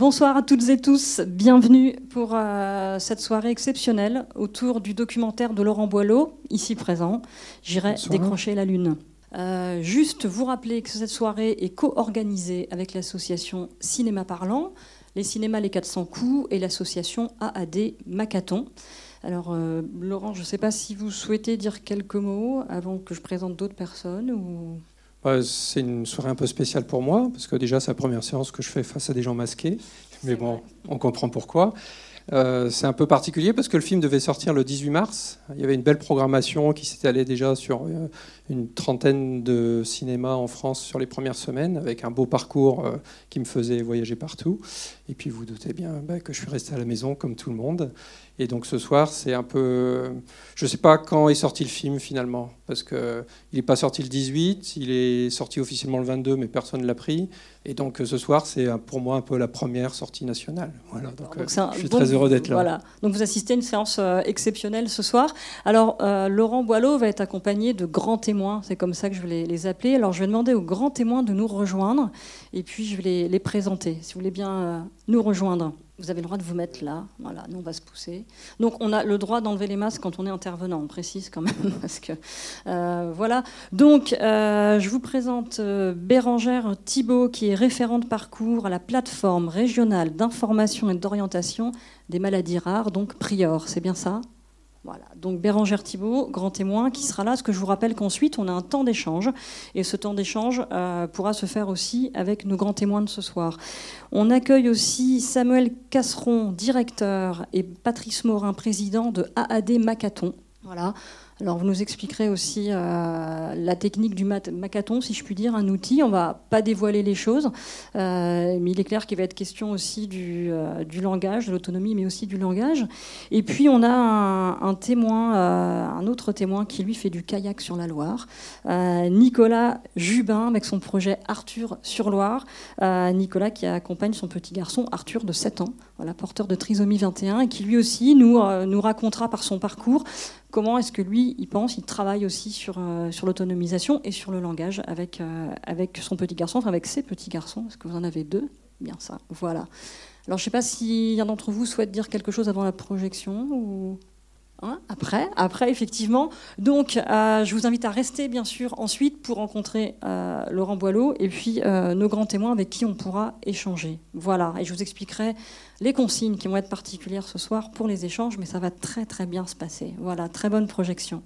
Bonsoir à toutes et tous, bienvenue pour euh, cette soirée exceptionnelle autour du documentaire de Laurent Boileau, ici présent. J'irai décrocher la lune. Euh, juste vous rappeler que cette soirée est co-organisée avec l'association Cinéma Parlant, les cinémas Les 400 coups et l'association AAD Macaton. Alors, euh, Laurent, je ne sais pas si vous souhaitez dire quelques mots avant que je présente d'autres personnes ou... Bah, c'est une soirée un peu spéciale pour moi, parce que déjà, c'est la première séance que je fais face à des gens masqués. Mais bon, on comprend pourquoi. Euh, c'est un peu particulier parce que le film devait sortir le 18 mars. Il y avait une belle programmation qui s'était allée déjà sur euh, une trentaine de cinémas en France sur les premières semaines, avec un beau parcours euh, qui me faisait voyager partout. Et puis vous doutez bien bah, que je suis resté à la maison comme tout le monde. Et donc ce soir, c'est un peu... Je ne sais pas quand est sorti le film finalement, parce qu'il n'est pas sorti le 18, il est sorti officiellement le 22, mais personne ne l'a pris. Et donc ce soir, c'est pour moi un peu la première sortie nationale. Voilà, donc, je suis très heureux d'être là. Voilà. Donc vous assistez à une séance euh, exceptionnelle ce soir. Alors euh, Laurent Boileau va être accompagné de grands témoins, c'est comme ça que je vais les, appeler. Alors je vais demander aux grands témoins de nous rejoindre, et puis je vais les, présenter, si vous voulez bien euh, nous rejoindre. Vous avez le droit de vous mettre là. Voilà, nous on va se pousser. Donc on a le droit d'enlever les masques quand on est intervenant. On précise quand même parce que euh, voilà. Donc euh, je vous présente euh, Bérangère Thibault qui est référente parcours à la plateforme régionale d'information et d'orientation des maladies rares, donc Prior. C'est bien ça? Voilà, donc Bérangère Thibault, grand témoin, qui sera là. Ce que je vous rappelle qu'ensuite, on a un temps d'échange. Et ce temps d'échange euh, pourra se faire aussi avec nos grands témoins de ce soir. On accueille aussi Samuel Casseron, directeur, et Patrice Morin, président de AAD Macaton. Voilà. Alors vous nous expliquerez aussi euh, la technique du macaton, si je puis dire, un outil. On ne va pas dévoiler les choses, euh, mais il est clair qu'il va être question aussi du, euh, langage, de l'autonomie, mais aussi du langage. Et puis on a un, témoin, un autre témoin qui lui fait du kayak sur la Loire, Nicolas Jubin avec son projet Arthur sur Loire. Nicolas qui accompagne son petit garçon Arthur de 7 ans, porteur de trisomie 21, et qui lui aussi nous, nous racontera par son parcours comment est-ce que lui, il pense, il travaille aussi sur, euh, sur l'autonomisation et sur le langage avec, euh, avec son petit garçon, avec ses petits garçons, parce que vous en avez deux Bien ça, voilà. Alors je ne sais pas si un d'entre vous souhaite dire quelque chose avant la projection ou... Hein, après, après, effectivement. Donc, euh, je vous invite à rester, bien sûr, ensuite pour rencontrer Laurent Boileau et puis nos grands témoins avec qui on pourra échanger. Voilà, et je vous expliquerai les consignes qui vont être particulières ce soir pour les échanges, mais ça va très très bien se passer. Voilà, très bonne projection.